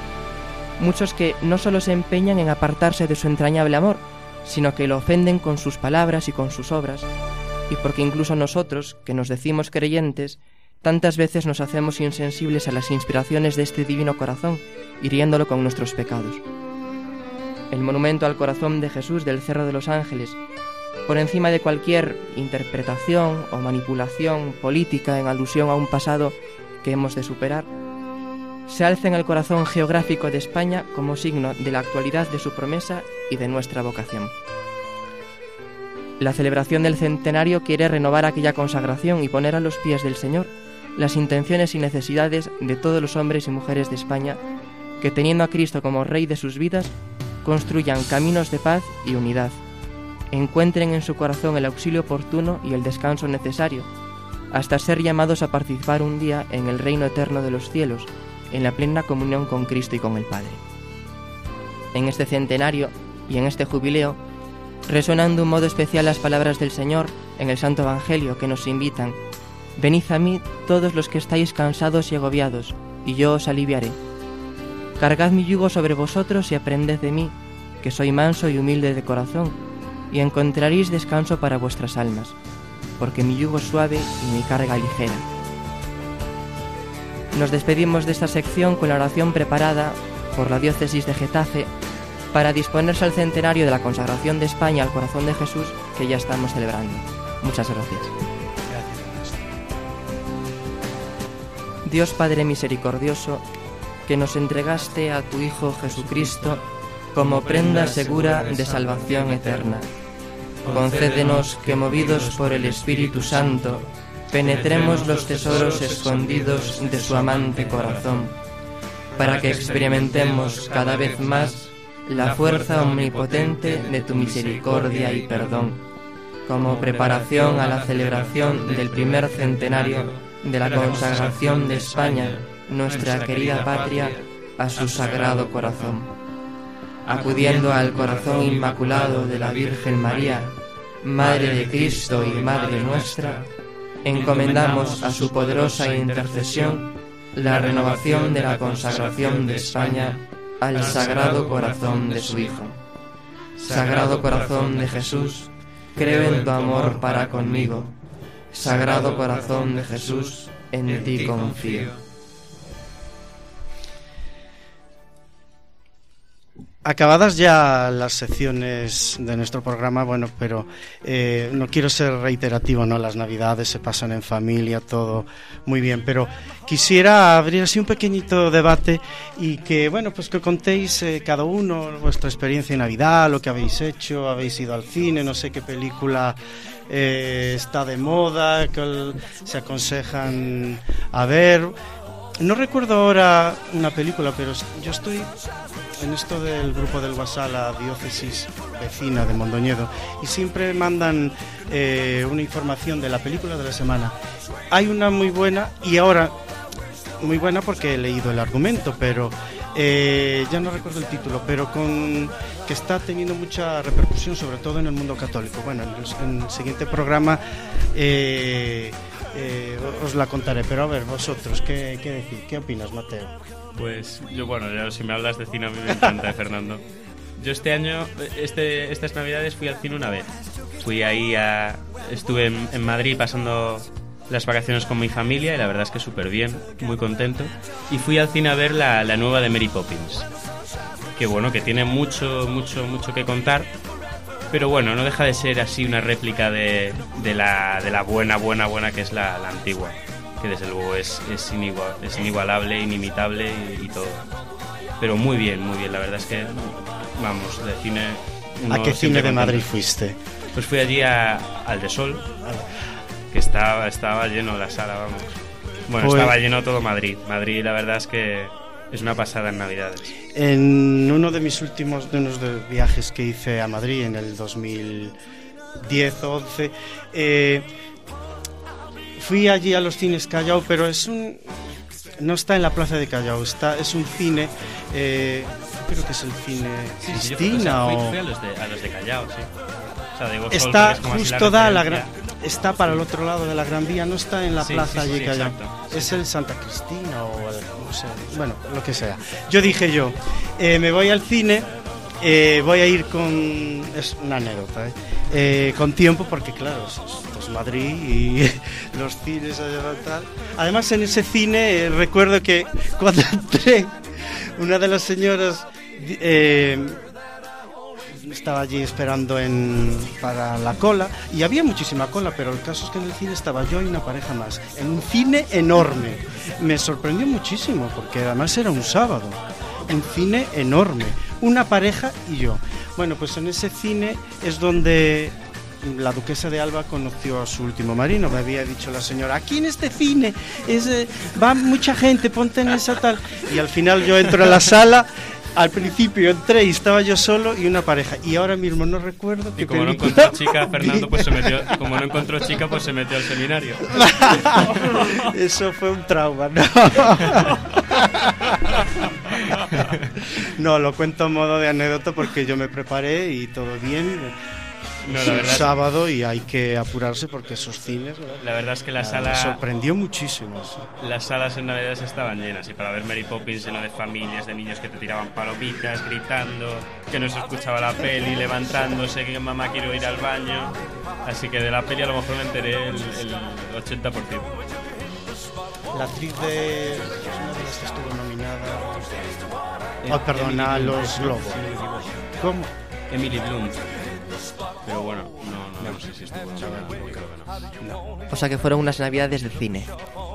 [SPEAKER 7] muchos que no solo se empeñan en apartarse de su entrañable amor, sino que lo ofenden con sus palabras y con sus obras, y porque incluso nosotros, que nos decimos creyentes, tantas veces nos hacemos insensibles a las inspiraciones de este divino corazón, hiriéndolo con nuestros pecados. El monumento al corazón de Jesús del Cerro de los Ángeles, por encima de cualquier interpretación o manipulación política en alusión a un pasado que hemos de superar, se alza en el corazón geográfico de España como signo de la actualidad de su promesa y de nuestra vocación. La celebración del centenario quiere renovar aquella consagración y poner a los pies del Señor las intenciones y necesidades de todos los hombres y mujeres de España que teniendo a Cristo como Rey de sus vidas, construyan caminos de paz y unidad, encuentren en su corazón el auxilio oportuno y el descanso necesario, hasta ser llamados a participar un día en el reino eterno de los cielos, en la plena comunión con Cristo y con el Padre. En este centenario y en este jubileo, resuenan de un modo especial las palabras del Señor en el Santo Evangelio que nos invitan, Venid a mí todos los que estáis cansados y agobiados, y yo os aliviaré. Cargad mi yugo sobre vosotros y aprended de mí, que soy manso y humilde de corazón, y encontraréis descanso para vuestras almas, porque mi yugo es suave y mi carga ligera. Nos despedimos de esta sección con la oración preparada por la diócesis de Getafe para disponerse al centenario de la consagración de España al corazón de Jesús que ya estamos celebrando. Muchas gracias. Dios Padre misericordioso, que nos entregaste a tu Hijo Jesucristo como prenda segura de salvación eterna. Concédenos que movidos por el Espíritu Santo, penetremos los tesoros escondidos de su amante corazón, para que experimentemos cada vez más la fuerza omnipotente de tu misericordia y perdón, como preparación a la celebración del primer centenario de la consagración de España, nuestra querida patria, a su sagrado corazón. Acudiendo al corazón inmaculado de la Virgen María, Madre de Cristo y Madre nuestra, encomendamos a su poderosa intercesión la renovación de la consagración de España al Sagrado Corazón de su Hijo. Sagrado Corazón de Jesús, creo en tu amor para conmigo. Sagrado Corazón de Jesús, en ti confío.
[SPEAKER 1] Acabadas ya las secciones de nuestro programa, bueno, pero eh, no quiero ser reiterativo, ¿no? Las navidades se pasan en familia, todo muy bien, pero quisiera abrir así un pequeñito debate y que, bueno, pues que contéis eh, cada uno vuestra experiencia en Navidad, lo que habéis hecho, habéis ido al cine, no sé qué película eh, está de moda, que se aconsejan a ver. No recuerdo ahora una película, pero yo estoy en esto del grupo del WhatsApp, la diócesis vecina de Mondoñedo, y siempre mandan eh, una información de la película de la semana. Hay una muy buena, y ahora, muy buena porque he leído el argumento, pero eh, ya no recuerdo el título, pero con que está teniendo mucha repercusión, sobre todo en el mundo católico. Bueno, en el, en el siguiente programa eh, eh, os la contaré, pero a ver, vosotros, ¿qué, qué? ¿Qué opinas, Mateo?
[SPEAKER 2] Pues yo, bueno, ya si me hablas de cine a mí me encanta, Fernando. Yo este año, este, estas navidades fui al cine una vez. Fui ahí a... Estuve en, en Madrid pasando las vacaciones con mi familia y la verdad es que súper bien, muy contento. Y fui al cine a ver la, la nueva de Mary Poppins. Que bueno, que tiene mucho, mucho, mucho que contar. Pero bueno, no deja de ser así una réplica de, de, la, de la buena, buena, buena que es la, la antigua. Que desde luego es, es, inigual, es inigualable, inimitable y, y todo. Pero muy bien, muy bien. La verdad es que, vamos, de cine...
[SPEAKER 1] ¿A qué cine de Madrid fuiste?
[SPEAKER 2] Pues fui allí a- al de Sol, que estaba, estaba lleno la sala, vamos. Bueno,
[SPEAKER 1] Pues-
[SPEAKER 2] estaba lleno todo Madrid. Madrid, la verdad es que es una pasada en Navidades.
[SPEAKER 1] En uno de mis últimos de unos de viajes que hice a Madrid en el 2010 o 11, eh, fui allí a los cines Callao, pero es un no está en la plaza de Callao, está es un cine, eh, creo que es el cine Cristina
[SPEAKER 2] fui,
[SPEAKER 1] o
[SPEAKER 2] fui a, los de, a los de Callao, sí. O sea,
[SPEAKER 1] está
[SPEAKER 2] que es
[SPEAKER 1] justo da la gran está para el otro lado de la Gran Vía, no está en la
[SPEAKER 2] Sí,
[SPEAKER 1] plaza
[SPEAKER 2] sí, sí,
[SPEAKER 1] allí
[SPEAKER 2] sí,
[SPEAKER 1] Callao.
[SPEAKER 2] exacto.
[SPEAKER 1] Es el Santa Cristina o bueno, lo que sea. Yo dije yo, eh, me voy al cine, eh, voy a ir con es una anécdota, ¿eh? Eh, con tiempo porque claro, esto es Madrid y los cines allá tal. Además en ese cine recuerdo que cuando entré una de las señoras estaba allí esperando en, para la cola y había muchísima cola, pero el caso es que en el cine estaba yo y una pareja más, en un cine enorme. Me sorprendió muchísimo porque además era un sábado, un cine enorme, una pareja y yo. Bueno, pues en ese cine es donde la duquesa de Alba conoció a su último marino. Me había dicho la señora, aquí en este cine es, eh, va mucha gente, ponte en esa tal. Y al final yo entro a la sala. Al principio entré y estaba yo solo y una pareja. Y ahora mismo no recuerdo
[SPEAKER 2] Y
[SPEAKER 1] qué
[SPEAKER 2] como no encontró chica, Fernando pues se metió, como no encontró chica, pues se metió al seminario.
[SPEAKER 1] Eso fue un trauma, ¿no? No, lo cuento a modo de anécdota porque yo me preparé y todo bien.
[SPEAKER 2] No,
[SPEAKER 1] Es
[SPEAKER 2] la
[SPEAKER 1] un
[SPEAKER 2] verdad-
[SPEAKER 1] sábado y hay que apurarse porque esos cines. ¿verdad?
[SPEAKER 2] La verdad es que la
[SPEAKER 1] Me
[SPEAKER 2] sala,
[SPEAKER 1] sorprendió muchísimo. sí.
[SPEAKER 2] las salas en Navidades estaban llenas y para ver Mary Poppins lleno de familias, de niños que te tiraban palomitas, gritando, que no se escuchaba la peli, levantándose, que mamá quiero ir al baño. Así que de la peli a lo mejor me enteré el, el 80%.
[SPEAKER 1] La actriz de. es una de las que estuvo nominada. Ah, perdona,
[SPEAKER 2] Emily
[SPEAKER 1] los Globos. ¿Cómo?
[SPEAKER 2] Emily Blunt. Pero bueno, no, no, no sé si estuvo nominada, creo que no.
[SPEAKER 7] O sea que fueron unas navidades de cine.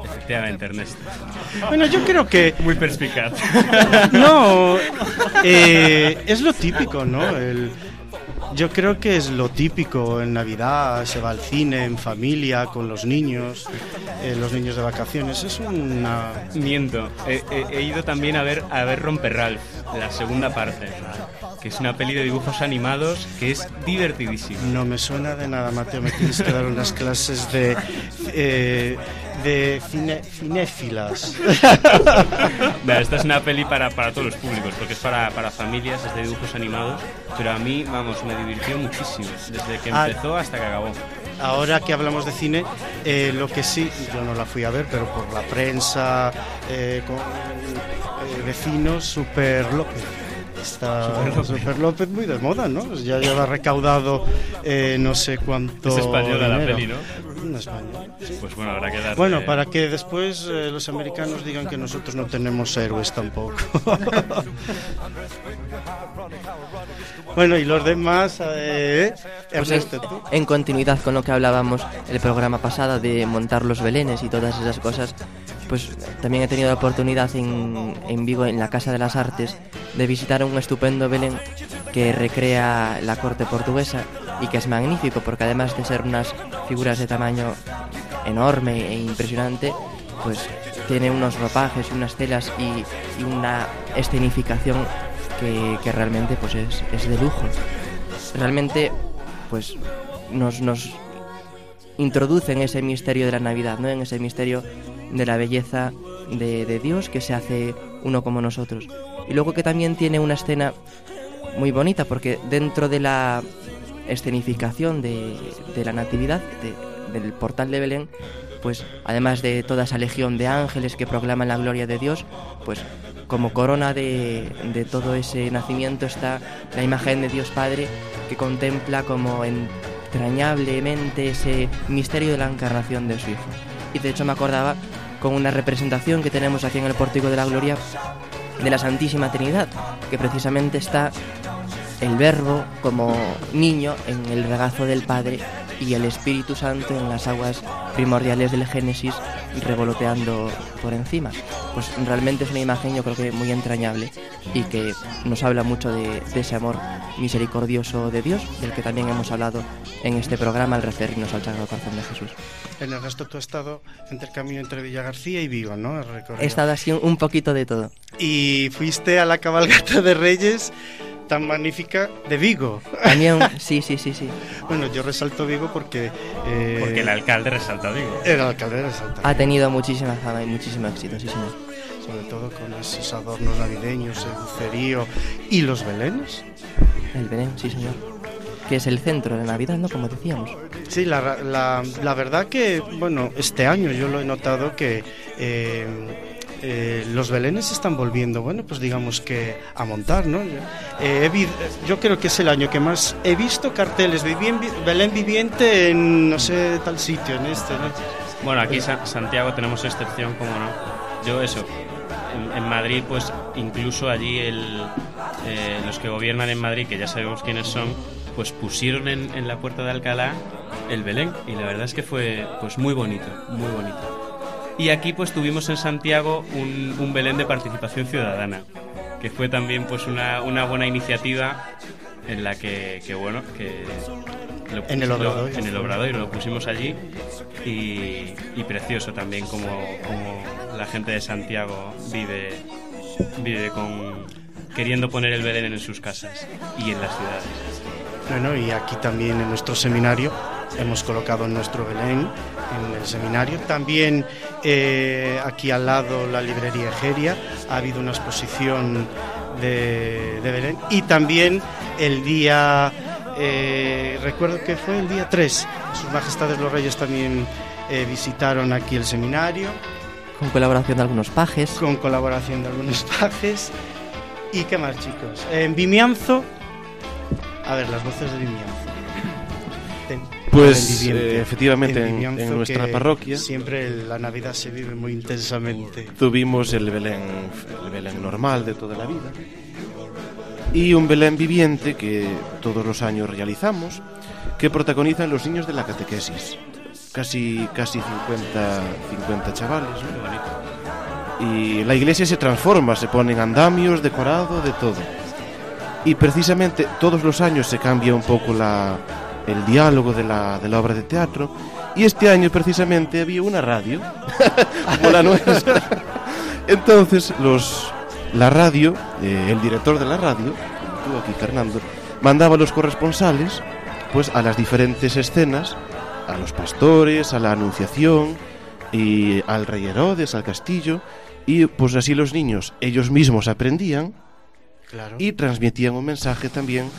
[SPEAKER 2] Efectivamente, Ernesto.
[SPEAKER 1] Bueno, yo creo que.
[SPEAKER 2] Muy perspicaz.
[SPEAKER 1] No, eh, es lo típico, ¿no? El- yo creo que es lo típico en Navidad, se va al cine en familia, con los niños, eh, los niños de vacaciones. Es una...
[SPEAKER 2] Miento. He, he- he ido también a ver, a ver Romper Ralph, la segunda parte. Que es una peli de dibujos animados que es divertidísima.
[SPEAKER 1] No me suena de nada, Mateo, me tienes que dar unas clases de... eh, de cine, cinéfilas.
[SPEAKER 2] Esta es una peli para, para todos los públicos, porque es para, para familias, es de dibujos animados. Pero a mí, vamos, me divirtió muchísimo. Desde que
[SPEAKER 1] Ah.
[SPEAKER 2] empezó hasta que acabó.
[SPEAKER 1] Ahora que hablamos de cine, eh, lo que sí, yo no la fui a ver, pero por la prensa, eh, con eh, vecinos, Super López. Está
[SPEAKER 2] Super López.
[SPEAKER 1] Super López muy de moda, ¿no? Ya lleva recaudado eh, no sé cuánto.
[SPEAKER 2] Es española la peli, ¿no?
[SPEAKER 1] Una española.
[SPEAKER 2] Pues bueno, habrá que darle...
[SPEAKER 1] Bueno, para que después eh, los americanos digan que nosotros no tenemos héroes tampoco. bueno, y los demás, eh,
[SPEAKER 7] Pues
[SPEAKER 1] Ernesto,
[SPEAKER 7] en, en continuidad con lo que hablábamos el programa pasado de montar los belenes y todas esas cosas, pues también he tenido la oportunidad en, en Vigo, en la Casa de las Artes, de visitar un estupendo Belén que recrea la corte portuguesa y que es magnífico porque además de ser unas figuras de tamaño enorme e impresionante, pues tiene unos ropajes unas telas y, una escenificación que, realmente pues es, es de lujo. Realmente pues nos, nos introduce en ese misterio de la Navidad, ¿no? En ese misterio de la belleza de Dios que se hace uno como nosotros. Y luego que también tiene una escena muy bonita porque dentro de la escenificación de, la Natividad, de- del portal de Belén, pues además de toda esa legión de ángeles que proclaman la gloria de Dios, pues como corona de, de todo ese nacimiento está la imagen de Dios Padre que contempla como entrañablemente ese misterio de la encarnación de su Hijo. Y de hecho me acordaba con una representación que tenemos aquí en el Pórtico de la Gloria de la Santísima Trinidad, que precisamente está el Verbo como niño en el regazo del Padre y el Espíritu Santo en las aguas primordiales del Génesis revoloteando por encima. Pues realmente es una imagen yo creo que muy entrañable y que nos habla mucho de, de ese amor misericordioso de Dios, del que también hemos hablado en este programa al referirnos al Sagrado Corazón de Jesús.
[SPEAKER 1] En el resto tú has estado entre el camino entre Villa García y Vigo, ¿no?
[SPEAKER 7] He estado así un poquito de todo.
[SPEAKER 1] Y fuiste a la cabalgata de Reyes tan magnífica de Vigo.
[SPEAKER 7] También, sí, sí, sí, sí.
[SPEAKER 1] Bueno, yo resalto Vigo porque... eh,
[SPEAKER 2] Porque el alcalde resalta Vigo.
[SPEAKER 1] El alcalde resalta
[SPEAKER 7] Ha tenido muchísima fama y muchísimo éxito, sí, señor.
[SPEAKER 1] Sobre todo con esos adornos navideños, el bucerío y los belenes.
[SPEAKER 7] El Belén, sí, señor. Que es el centro de Navidad, ¿no? Como decíamos.
[SPEAKER 1] Sí, la, la, la verdad que, bueno, este año yo lo he notado que eh, eh, los belenes se están volviendo, bueno, pues digamos que a montar, ¿no? Eh, he yo creo que es el año que más he visto carteles de Belén viviente en, no sé, tal sitio, en este, ¿no?
[SPEAKER 2] Bueno, aquí Sa- Santiago tenemos excepción, como no. Yo eso, en, en Madrid, pues incluso allí el, eh, los que gobiernan en Madrid, que ya sabemos quiénes son, pues pusieron en, en la puerta de Alcalá el Belén y la verdad es que fue pues muy bonito, muy bonito. Y aquí pues tuvimos en Santiago un, un Belén de participación ciudadana, que fue también pues una, una buena iniciativa en la que, que bueno, que, lo
[SPEAKER 1] En el
[SPEAKER 2] pusimos-
[SPEAKER 1] Obradoiro.
[SPEAKER 2] En el Obradoiro, lo pusimos allí y, y precioso también como, como la gente de Santiago vive, vive con queriendo poner el Belén en sus casas y en las ciudades.
[SPEAKER 1] Bueno, y aquí también en nuestro seminario hemos colocado nuestro Belén en el seminario. También eh, aquí al lado la librería Egeria ha habido una exposición de, de Belén. Y también el día, eh, recuerdo que fue el día 3, sus majestades los reyes también eh, visitaron aquí el seminario
[SPEAKER 7] Con colaboración de algunos pajes.
[SPEAKER 1] con colaboración de algunos pajes. ¿Y qué más, chicos? En Vimianzo, a ver, las voces de Vimianzo. Ten-
[SPEAKER 5] Pues,
[SPEAKER 1] viviente.
[SPEAKER 5] eh, efectivamente, en- en nuestra parroquia-
[SPEAKER 1] Siempre la Navidad se vive muy intensamente.
[SPEAKER 5] Tuvimos el Belén, el Belén normal de toda la vida y un Belén viviente que todos los años realizamos, que protagonizan los niños de la catequesis. Casi, casi 50, 50 chavales. ¿no? Y la iglesia se transforma, se ponen andamios, decorado, de todo. Y precisamente todos los años se cambia un poco la, el diálogo de la, de la obra de teatro. Y este año precisamente había una radio, como la nuestra. Entonces los, la radio, eh, el director de la radio, tú aquí Fernando, mandaba a los corresponsales pues a las diferentes escenas, a los pastores, a la anunciación y al rey Herodes, al castillo y pues así los niños ellos mismos aprendían
[SPEAKER 1] Claro.
[SPEAKER 5] y transmitían un mensaje también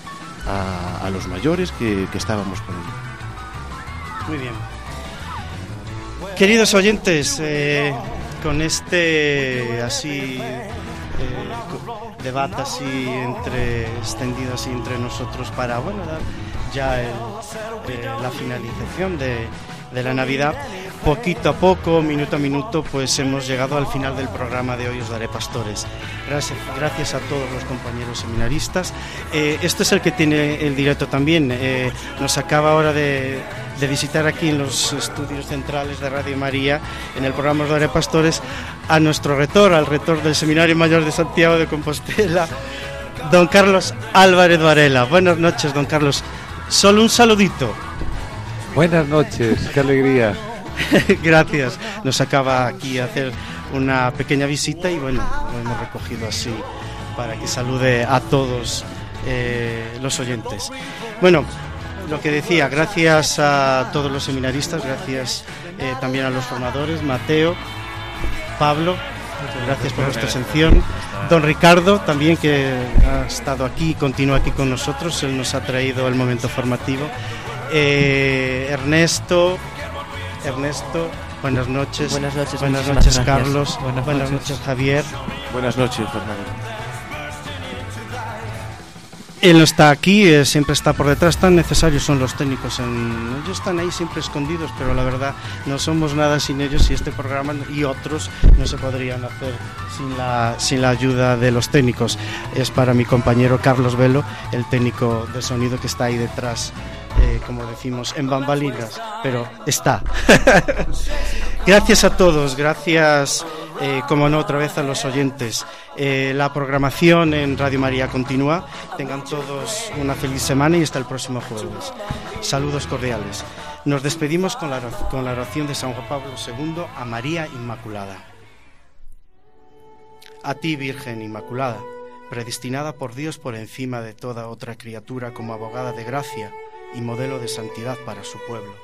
[SPEAKER 5] a, a los mayores que, que estábamos con ellos.
[SPEAKER 1] Muy bien. Queridos oyentes, eh, con este así eh, debate así entre extendido así entre nosotros para bueno dar ya el- eh, la finalización de, de la Navidad, poquito a poco, minuto a minuto, pues hemos llegado al final del programa de hoy os daré pastores. Gracias, a todos los compañeros seminaristas. Eh, este es el que tiene el directo también. Eh, nos acaba ahora de, de visitar aquí en los estudios centrales de Radio María, en el programa daré pastores, a nuestro rector, al rector del Seminario Mayor de Santiago de Compostela, don Carlos Álvarez Varela. Buenas noches, don Carlos. Solo un saludito.
[SPEAKER 9] Buenas noches, qué alegría.
[SPEAKER 1] Gracias. Nos acaba aquí de hacer una pequeña visita y bueno, lo hemos recogido así para que salude a todos eh, los oyentes. Bueno, lo que decía, gracias a todos los seminaristas, gracias eh, también a los formadores, Mateo, Pablo, gracias por vuestra atención. Don Ricardo, también que ha estado aquí y continúa aquí con nosotros, él nos ha traído el momento formativo. Eh, Ernesto, Ernesto, buenas noches.
[SPEAKER 7] Buenas noches,
[SPEAKER 1] Buenas noches. Carlos.
[SPEAKER 8] Buenas
[SPEAKER 1] Buenas,
[SPEAKER 8] noches.
[SPEAKER 1] noches, Javier.
[SPEAKER 5] Buenas noches, Fernando.
[SPEAKER 1] Él no está aquí, eh, siempre está por detrás. Tan necesarios son los técnicos. En... Ellos están ahí siempre escondidos, pero la verdad no somos nada sin ellos y este programa y otros no se podrían hacer sin la, sin la ayuda de los técnicos. Es para mi compañero Carlos Velo, el técnico de sonido que está ahí detrás, eh, como decimos, en bambalinas, pero está. gracias a todos, gracias, eh, como no, otra vez a los oyentes. Eh, la programación en Radio María continúa. Tengan todos una feliz semana y hasta el próximo jueves. Saludos cordiales. Nos despedimos con la, con la oración de San Juan Pablo II a María Inmaculada. A ti, Virgen Inmaculada, predestinada por Dios por encima de toda otra criatura como abogada de gracia y modelo de santidad para su pueblo.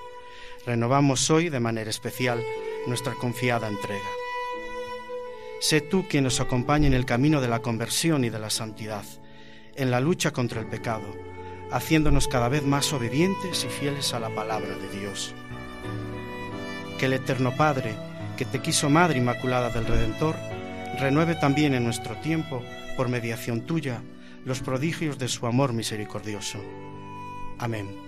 [SPEAKER 1] Renovamos hoy de manera especial nuestra confiada entrega. Sé tú quien nos acompañe en el camino de la conversión y de la santidad, en la lucha contra el pecado, haciéndonos cada vez más obedientes y fieles a la palabra de Dios. Que el Eterno Padre, que te quiso Madre Inmaculada del Redentor, renueve también en nuestro tiempo, por mediación tuya, los prodigios de su amor misericordioso. Amén.